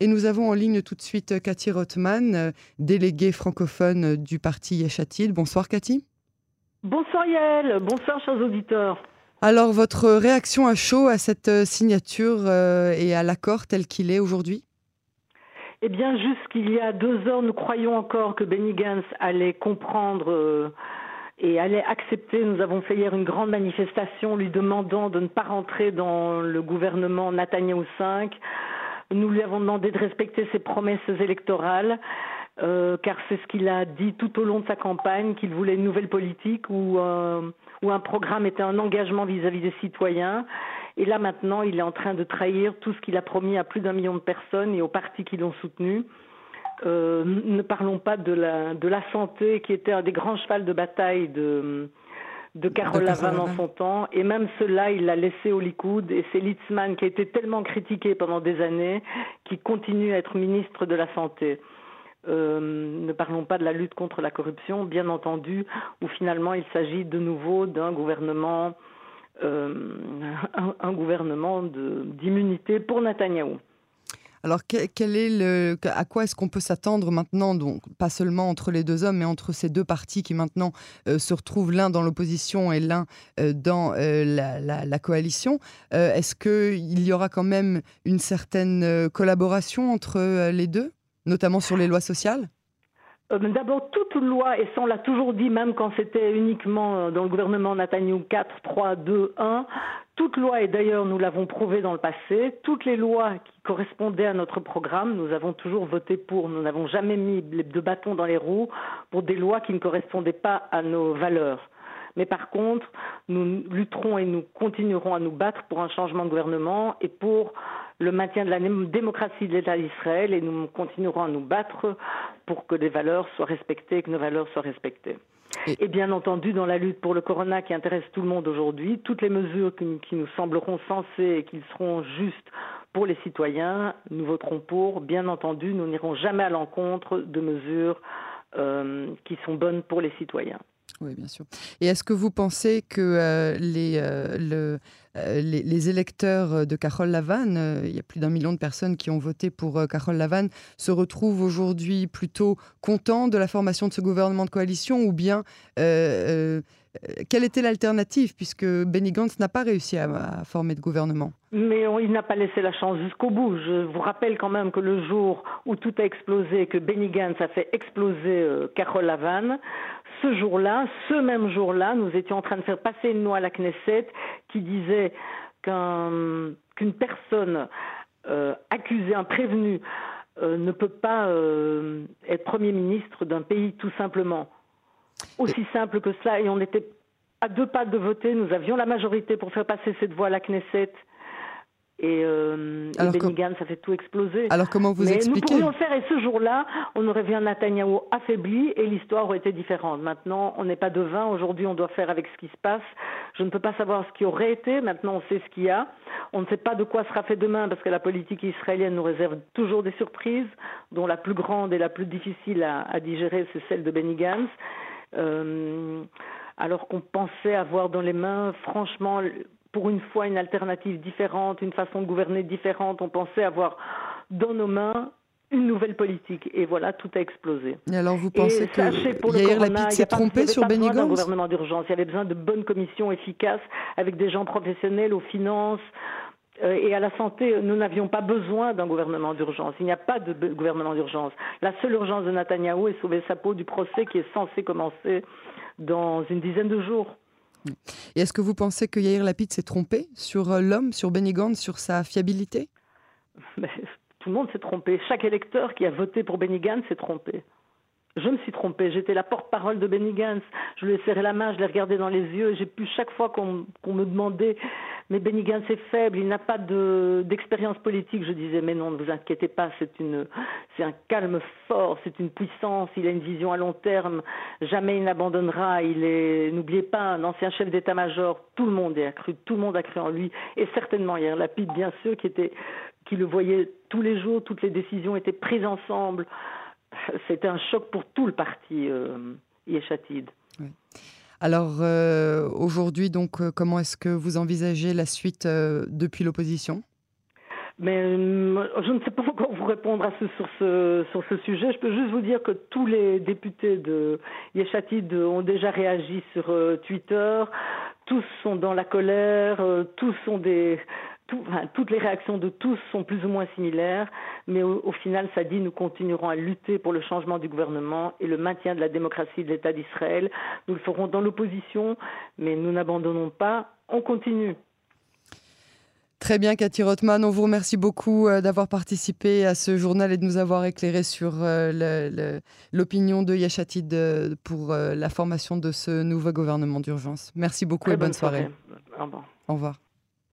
Et nous avons en ligne tout de suite Cathy Rothman, déléguée francophone du parti Yeshatil. Bonsoir Cathy. Bonsoir Yael, bonsoir chers auditeurs. Alors votre réaction à chaud à cette signature et à l'accord tel qu'il est aujourd'hui? Eh bien, jusqu'il y a deux heures, nous croyons encore que Benny Gantz allait comprendre euh, et allait accepter. Nous avons fait hier une grande manifestation lui demandant de ne pas rentrer dans le gouvernement Netanyahu 5. Nous lui avons demandé de respecter ses promesses électorales. Euh, car c'est ce qu'il a dit tout au long de sa campagne, qu'il voulait une nouvelle politique où, euh, où un programme était un engagement vis-à-vis des citoyens. Et là maintenant, il est en train de trahir tout ce qu'il a promis à plus d'un million de personnes et aux partis qui l'ont soutenu. Euh, ne parlons pas de la, de la santé qui était un des grands chevals de bataille de, de Carole Lavanne en son temps. Et même cela, il l'a laissé au Likoud. Et c'est Litzman qui a été tellement critiqué pendant des années qui continue à être ministre de la Santé. Euh, ne parlons pas de la lutte contre la corruption, bien entendu, où finalement il s'agit de nouveau d'un gouvernement, euh, un, gouvernement d'immunité pour Netanyahou. Alors, à quoi est-ce qu'on peut s'attendre maintenant, donc pas seulement entre les deux hommes, mais entre ces deux partis qui maintenant euh, se retrouvent l'un dans l'opposition et l'un dans la, la, coalition Est-ce qu'il y aura quand même une certaine collaboration entre les deux notamment sur les lois sociales? Euh, D'abord, toute loi, et ça on l'a toujours dit, même quand c'était uniquement euh, dans le gouvernement Netanyahu 4, 3, 2, 1, toute loi, et d'ailleurs nous l'avons prouvé dans le passé, toutes les lois qui correspondaient à notre programme, nous avons toujours voté pour. Nous n'avons jamais mis de bâtons dans les roues pour des lois qui ne correspondaient pas à nos valeurs. Mais par contre, nous lutterons et nous continuerons à nous battre pour un changement de gouvernement et pour le maintien de la démocratie de l'État d'Israël et nous continuerons à nous battre pour que les valeurs soient respectées et que nos valeurs soient respectées. Et, bien entendu, dans la lutte pour le corona qui intéresse tout le monde aujourd'hui, toutes les mesures qui, nous sembleront sensées et qui seront justes pour les citoyens, nous voterons pour. Bien entendu, nous n'irons jamais à l'encontre de mesures qui sont bonnes pour les citoyens. Oui, bien sûr. Et est-ce que vous pensez que euh, euh, euh, les, les, électeurs de Carole Lavanne, il y a plus d'un million de personnes qui ont voté pour Carole Lavanne, se retrouvent aujourd'hui plutôt contents de la formation de ce gouvernement de coalition ou bien quelle était l'alternative puisque Benny Gantz n'a pas réussi à, former de gouvernement? Mais il n'a pas laissé la chance jusqu'au bout. Je vous rappelle quand même que le jour où tout a explosé, que Benny Gantz a fait exploser Carole Lavanne, ce jour-là, ce même jour-là, nous étions en train de faire passer une loi à la Knesset qui disait qu'une personne euh, accusée, un prévenu, euh, ne peut pas euh, être Premier ministre d'un pays tout simplement. Aussi simple que cela, et on était à deux pas de voter, nous avions la majorité pour faire passer cette voie à la Knesset. Et, euh, ça fait tout exploser. Alors comment vous Mais expliquez Nous pourrions le faire et ce jour-là, on aurait vu un Netanyahu affaibli et l'histoire aurait été différente. Maintenant, on n'est pas devin. Aujourd'hui, on doit faire avec ce qui se passe. Je ne peux pas savoir ce qui aurait été. Maintenant, on sait ce qu'il y a. On ne sait pas de quoi sera fait demain parce que la politique israélienne nous réserve toujours des surprises, dont la plus grande et la plus difficile à, digérer, c'est celle de Benny Gantz. Euh, alors qu'on pensait avoir dans les mains, franchement, pour une fois une alternative différente, une façon de gouverner différente. On pensait avoir dans nos mains une nouvelle politique. Et voilà, tout a explosé. Et alors, vous pensez que Yair Lapid s'est trompé sur Benny Gantz? gouvernement d'urgence. Il y avait besoin de bonnes commissions efficaces avec des gens professionnels aux finances et à la santé. Nous n'avions pas besoin d'un gouvernement d'urgence. Il n'y a pas de gouvernement d'urgence. La seule urgence de Netanyahou est sauver sa peau du procès qui est censé commencer dans une dizaine de jours. Et est-ce que vous pensez que Yair Lapid s'est trompé sur euh, l'homme, sur Benny Gantz, sur sa fiabilité? Tout le monde s'est trompé. Chaque électeur qui a voté pour Benny Gantz s'est trompé. Je me suis trompée. J'étais la porte-parole de Benny Gantz. Je lui ai serré la main, je l'ai regardé dans les yeux. J'ai pu chaque fois qu'on me demandait mais Benny Gantz est faible, il n'a pas d'expérience politique. Je disais, mais non, ne vous inquiétez pas, c'est un calme fort, c'est une puissance, il a une vision à long terme, jamais il n'abandonnera, il est, n'oubliez pas, un ancien chef d'état-major, tout le monde a cru, tout le monde a cru en lui, et certainement hier, Lapide, bien sûr, qui qui le voyait tous les jours, toutes les décisions étaient prises ensemble. C'était un choc pour tout le parti euh, Yeshatid. Alors euh, aujourd'hui, donc, euh, comment est-ce que vous envisagez la suite depuis l'opposition? Mais je ne sais pas encore vous répondre à ce, sur, ce, sur ce sujet. Je peux juste vous dire que tous les députés de Yeshatid ont déjà réagi sur Twitter. Tous sont dans la colère. Tous sont des. Toutes les réactions de tous sont plus ou moins similaires, mais au, au, final, ça dit nous continuerons à lutter pour le changement du gouvernement et le maintien de la démocratie de l'État d'Israël. Nous le ferons dans l'opposition, mais nous n'abandonnons pas, on continue. Très bien, Cathy Rothman. On vous remercie beaucoup euh, d'avoir participé à ce journal et de nous avoir éclairé sur euh, l'opinion de Yachatid euh, pour la formation de ce nouveau gouvernement d'urgence. Merci beaucoup Très et bonne soirée. soirée. Au revoir. Au revoir.